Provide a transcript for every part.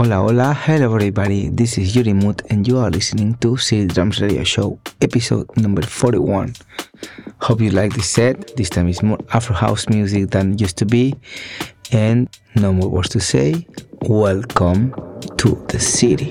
Hola, hola, hello everybody, this is Uri Mood and you are listening to City Drums Radio Show, episode number 41. Hope you like this set, this time is more Afro House music than used to be, and no more words to say, welcome to the city.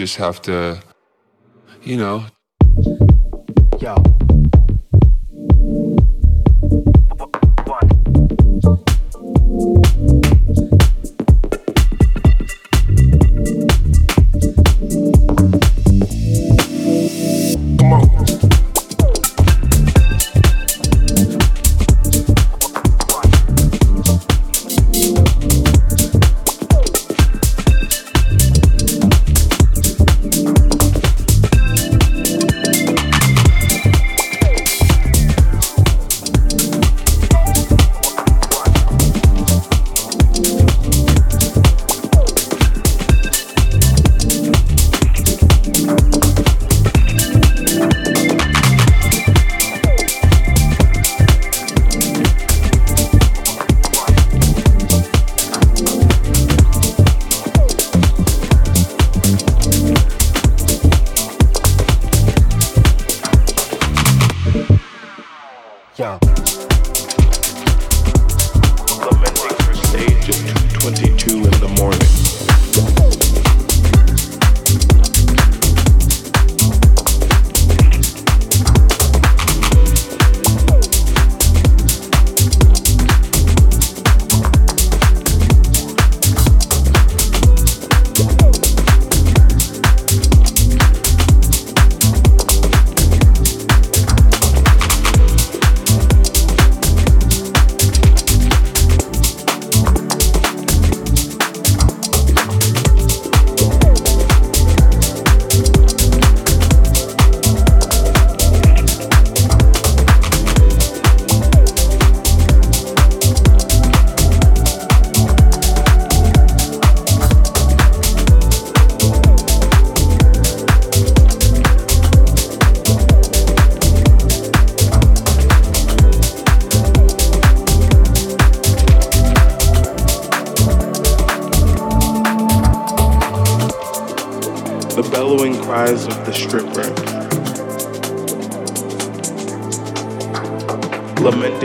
Just have to, you know. Yo.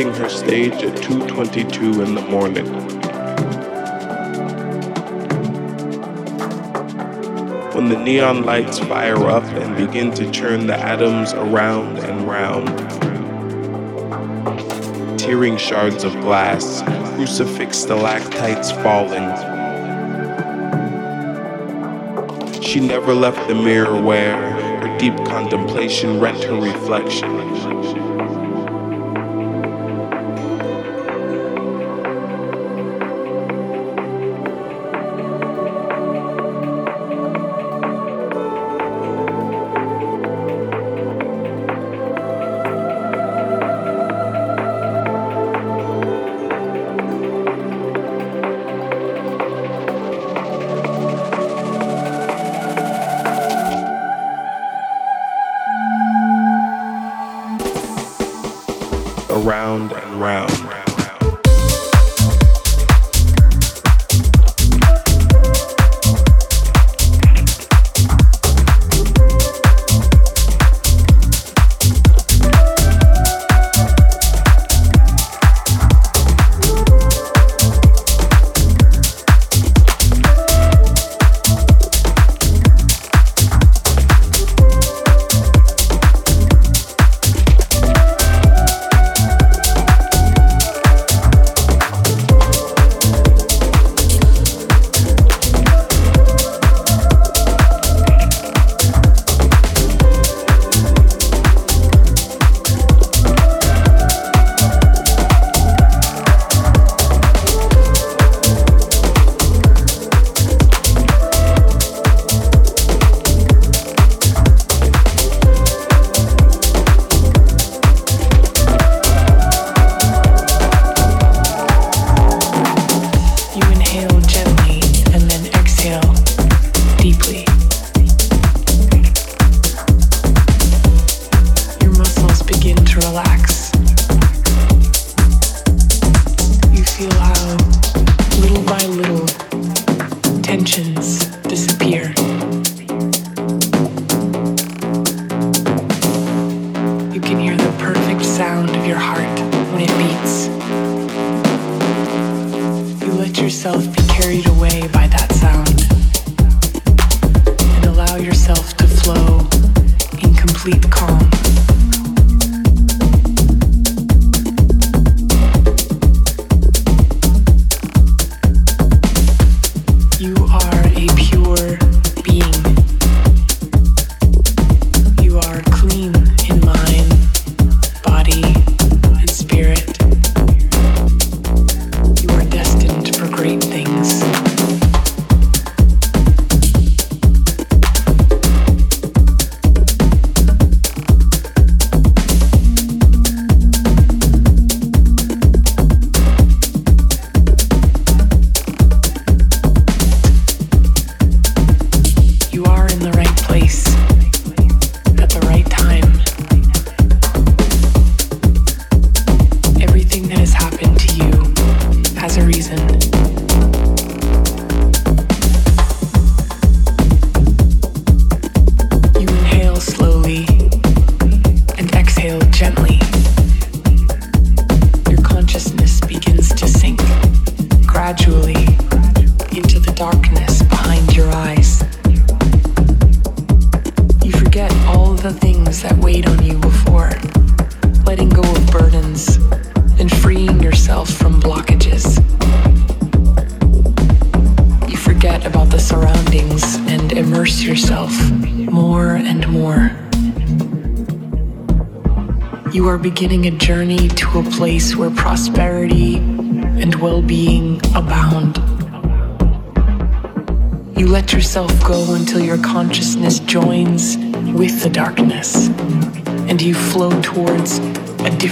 Her stage at 2:22 in the morning. When the neon lights fire up and begin to churn the atoms around and round, tearing shards of glass, crucifix stalactites falling She never left the mirror where her deep contemplation rent her reflection.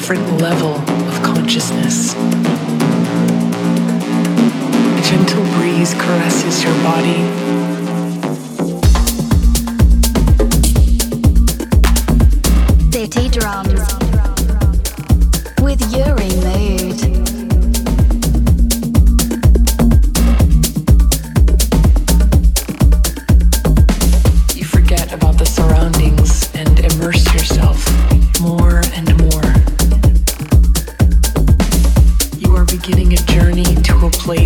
Different level of consciousness. A gentle breeze caresses your body.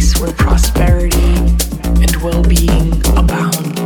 place where prosperity and well being abound.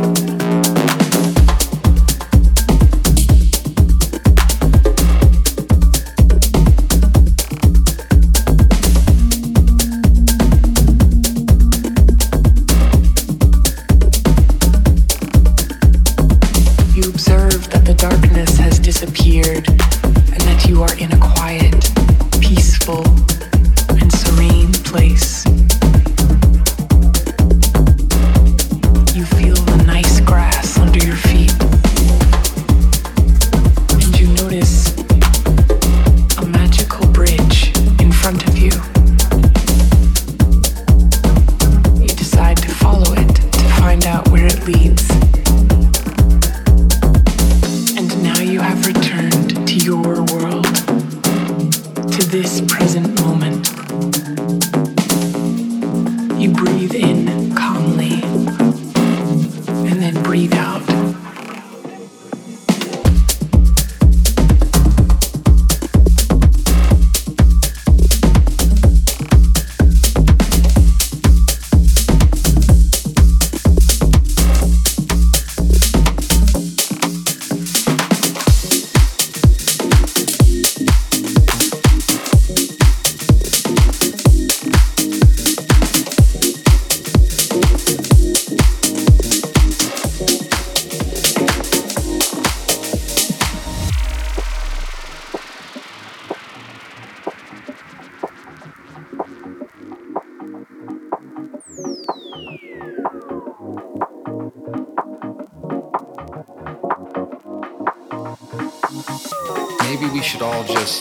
maybe we should all just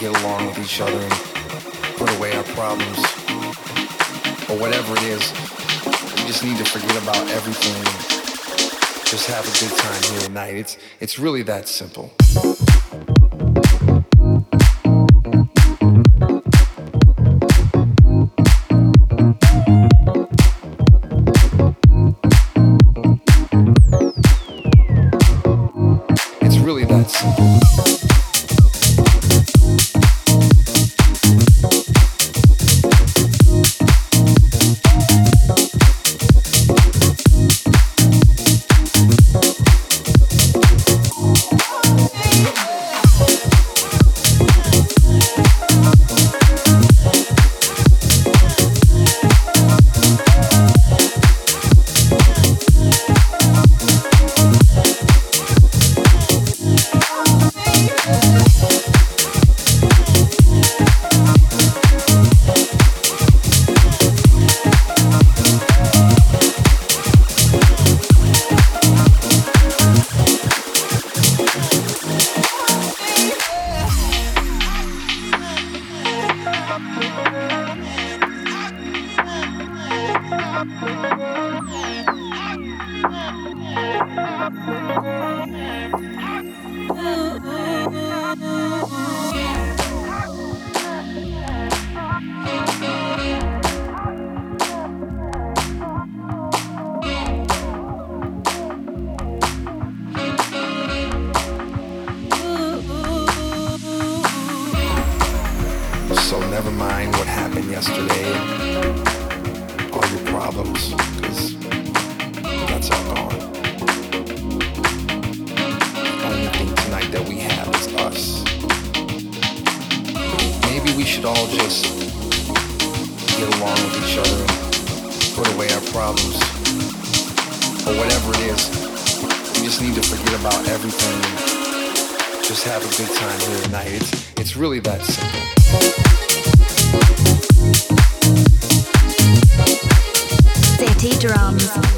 get along with each other and put away our problems or whatever it is. We just need to forget about everything. Just have a good time here tonight. It's it's really that simple. never mind what happened yesterday, all your problems, because that's all gone. The only thing tonight that we have is us. Maybe we should all just get along with each other and put away our problems. Or whatever it is, we just need to forget about everything. Just have a good time here tonight. It's, it's really that simple. City Drums.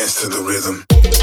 dance to the rhythm.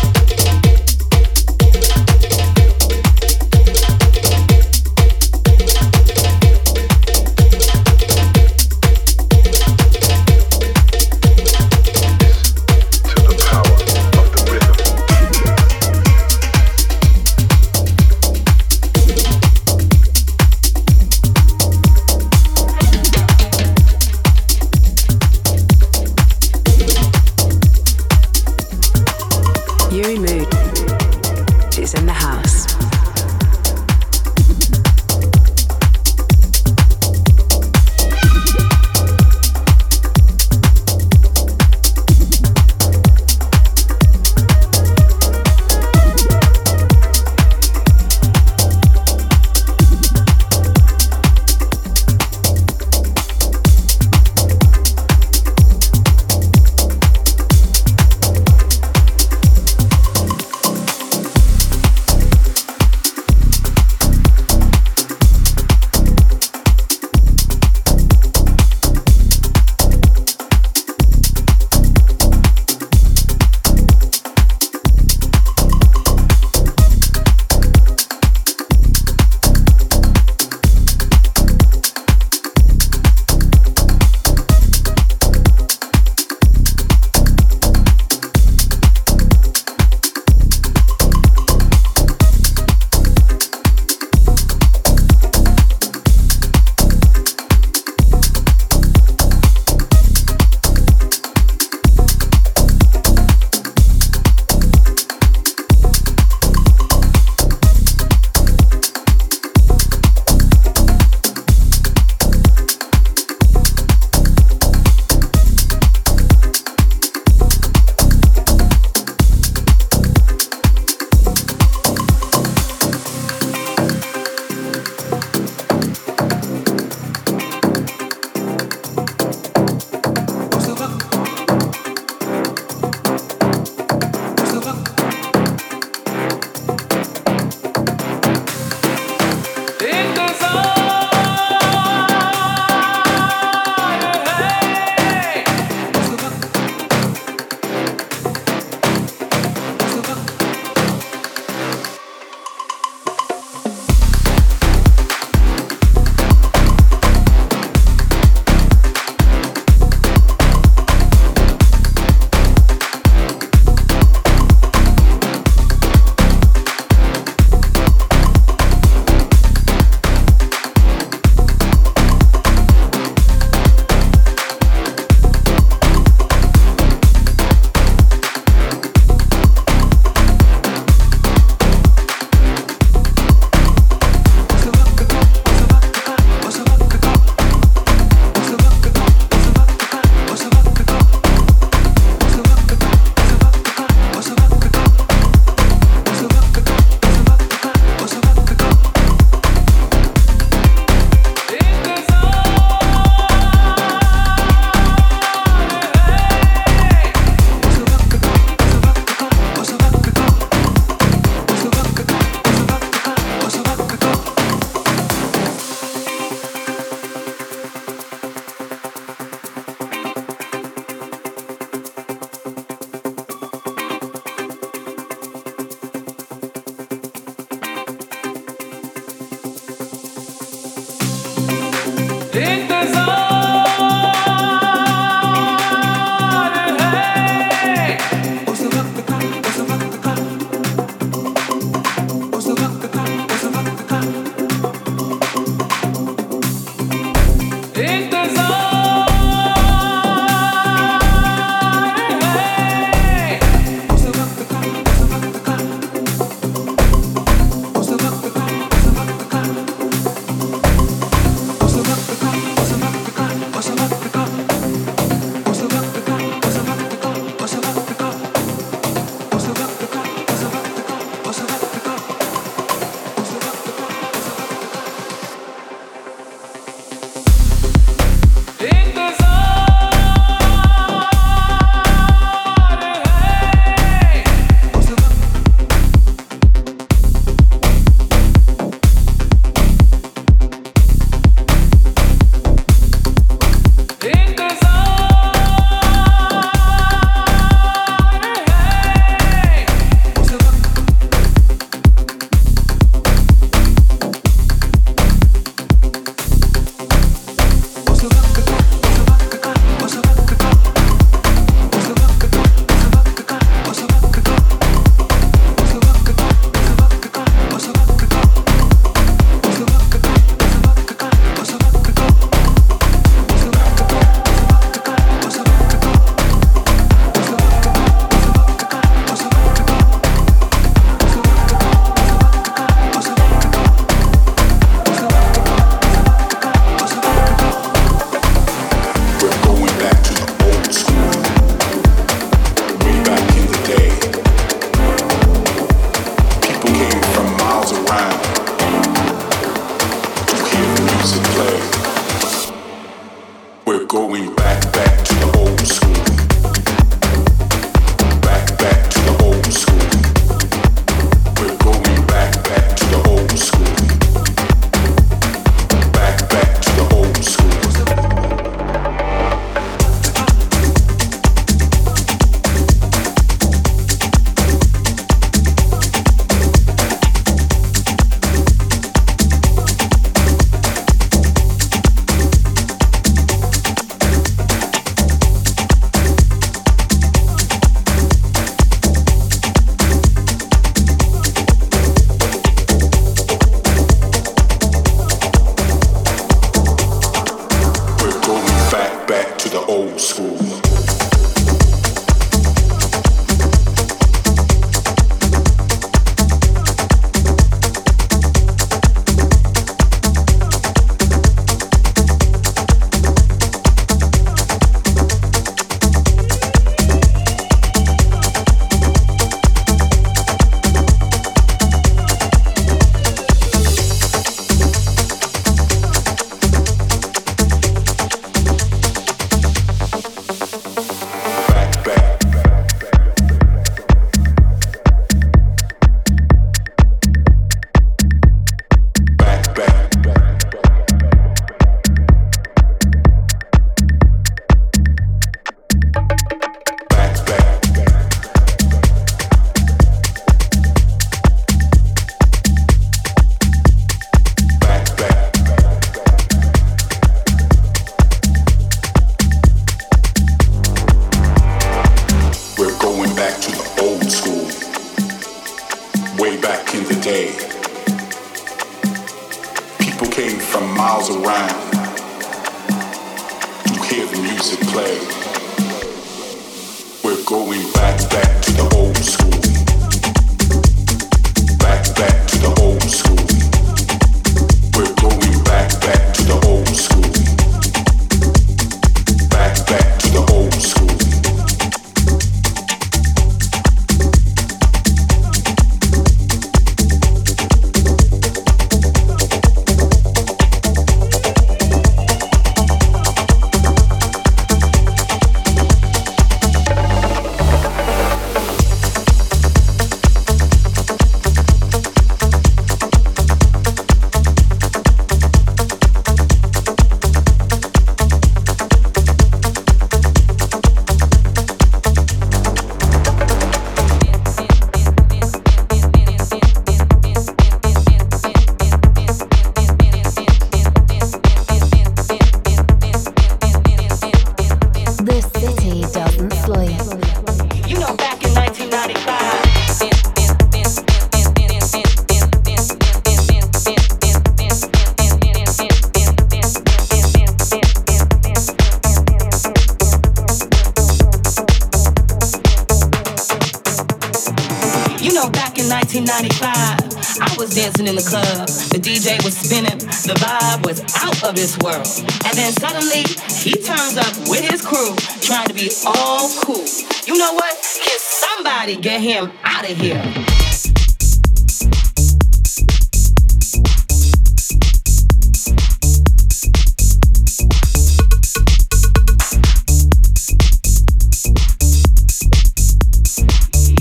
1995, I was dancing in the club. The DJ was spinning. The vibe was out of this world. And then suddenly, he turns up with his crew, trying to be all cool. You know what? Can somebody get him out of here?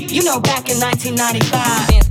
You know, back in 1995.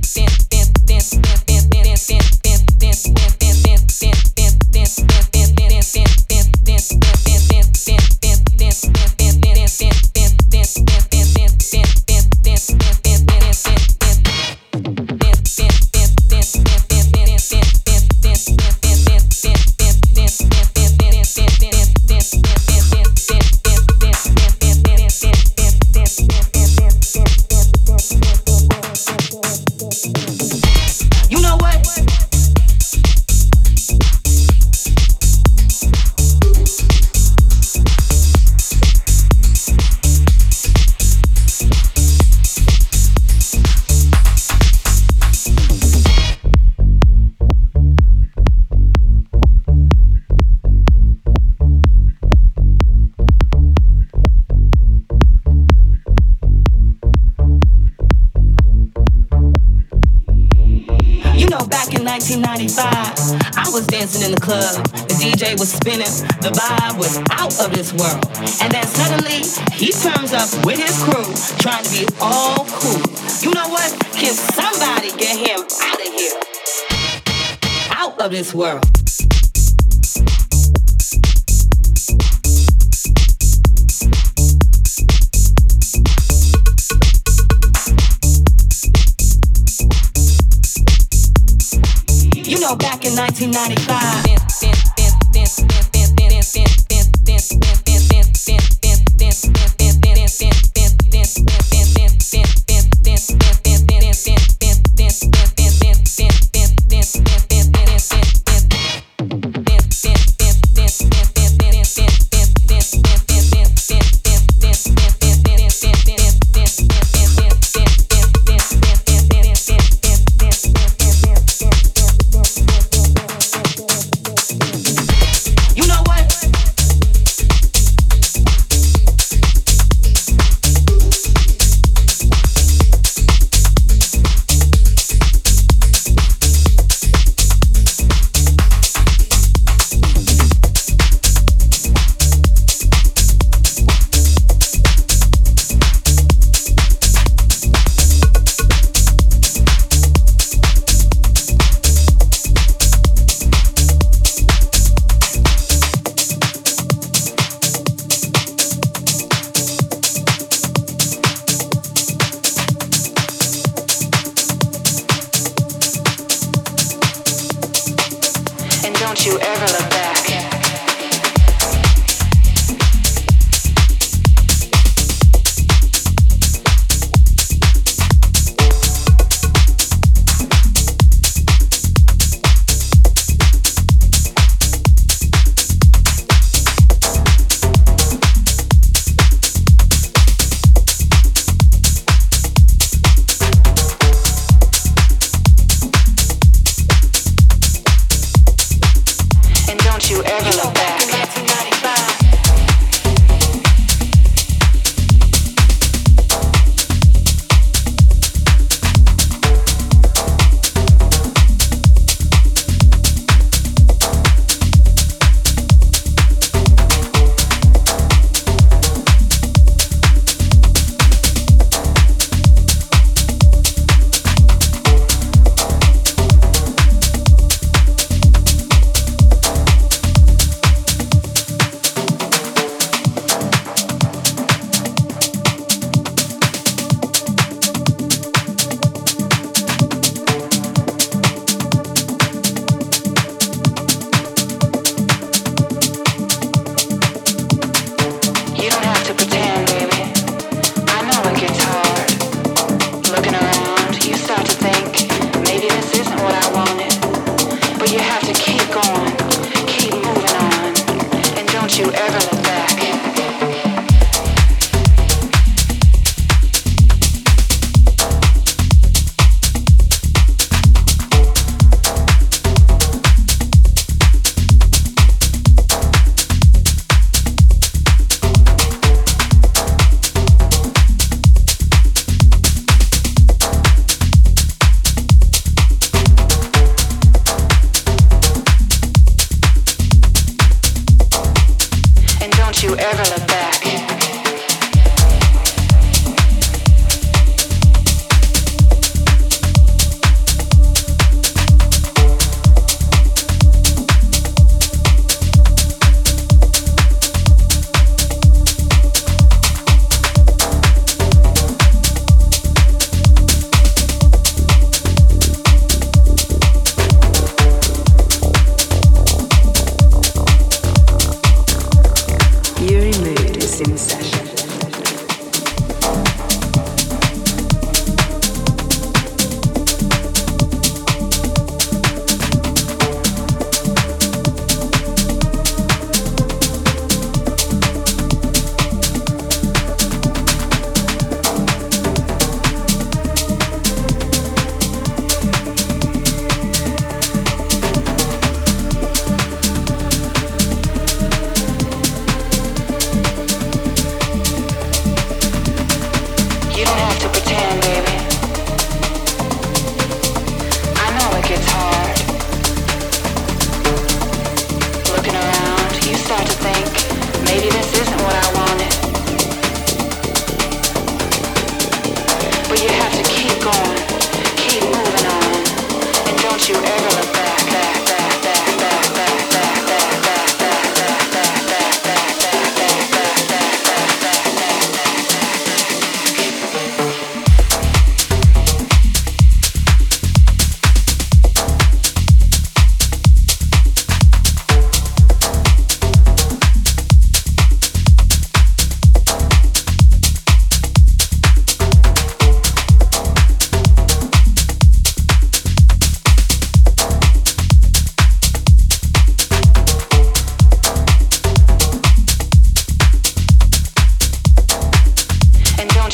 This world. You know, back in 1995.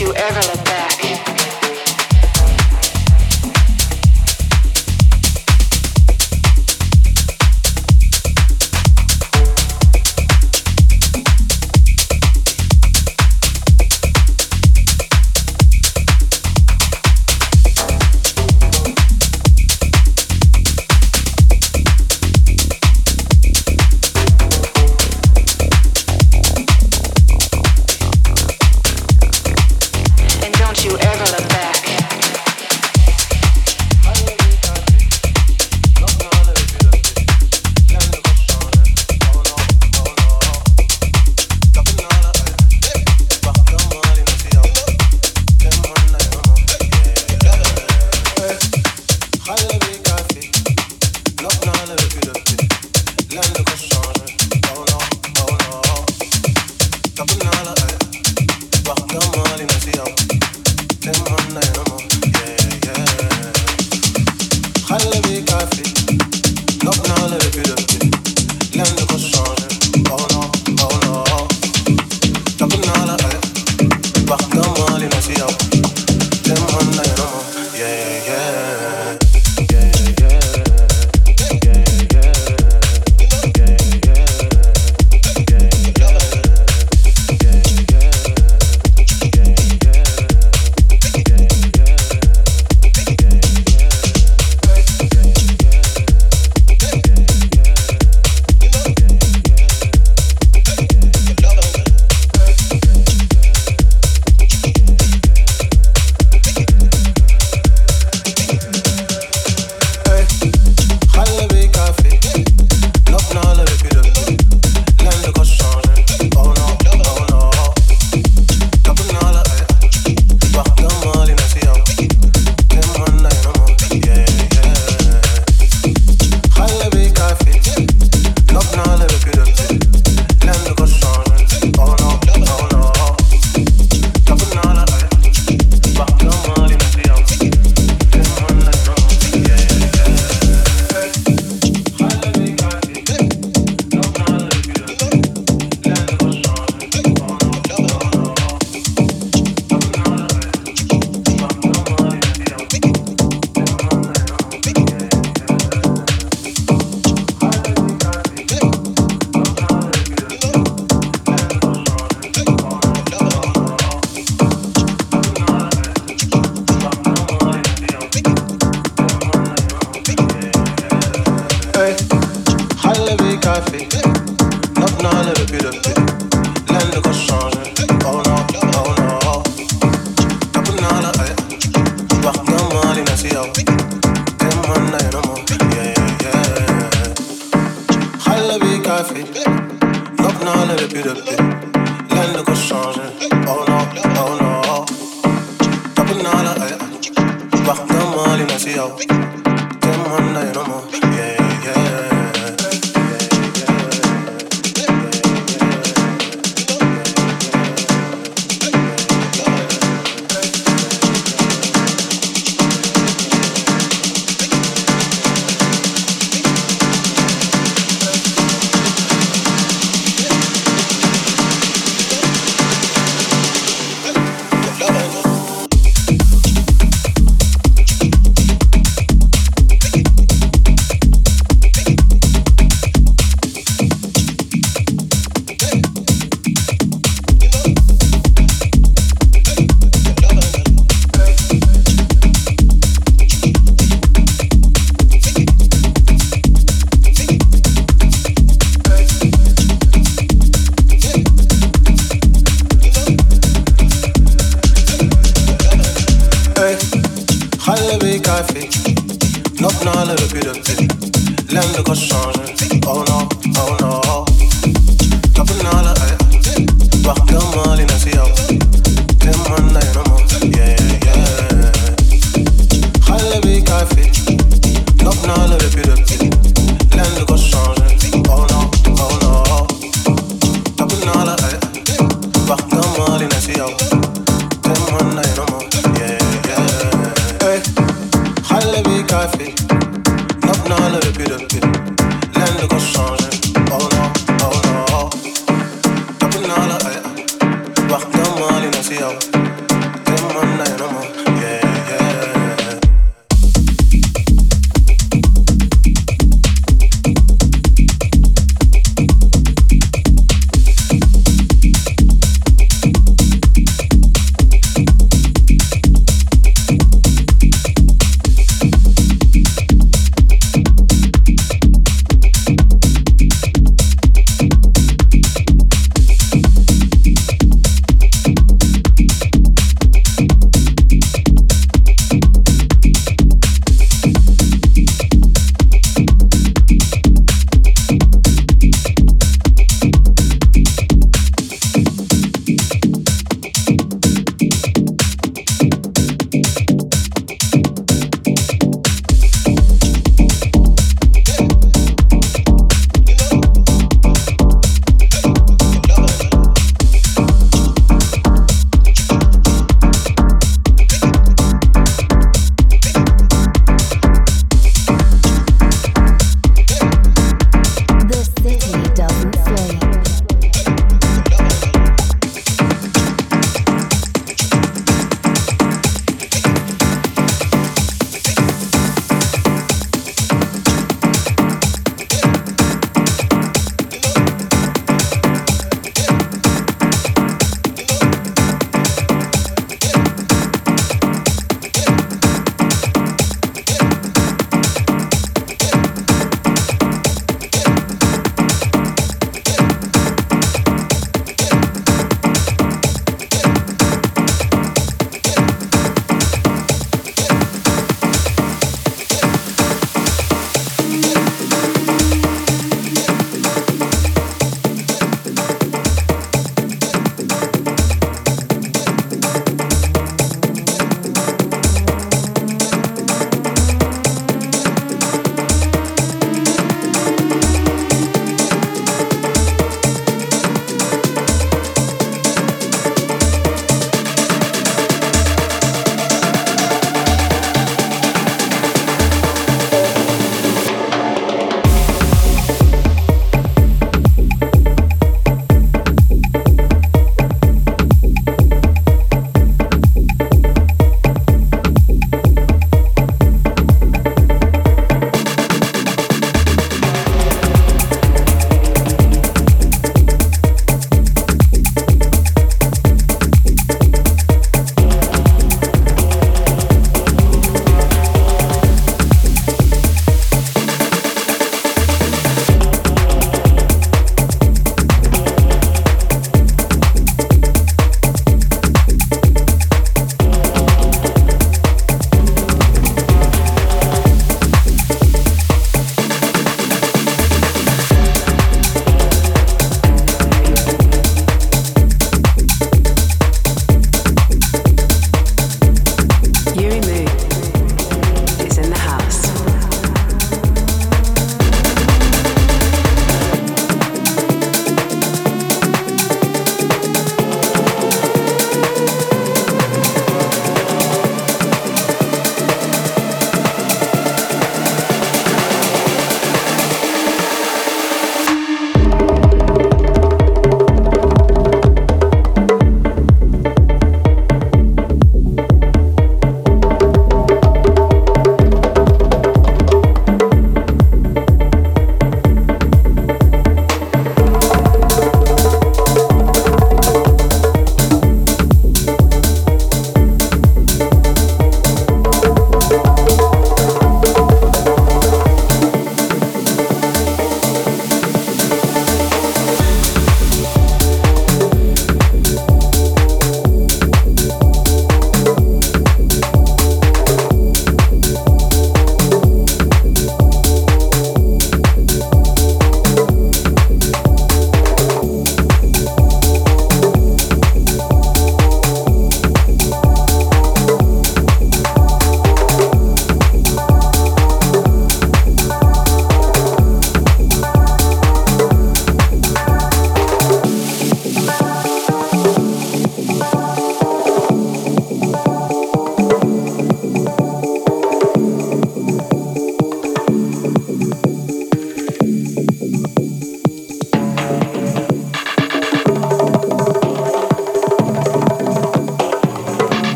you ever look back.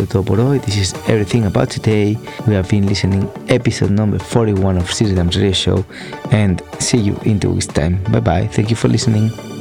Por hoy. This is everything about today. We have been listening episode number 41 of Drums Radio Show and see you in two weeks time. Bye bye. Thank you for listening.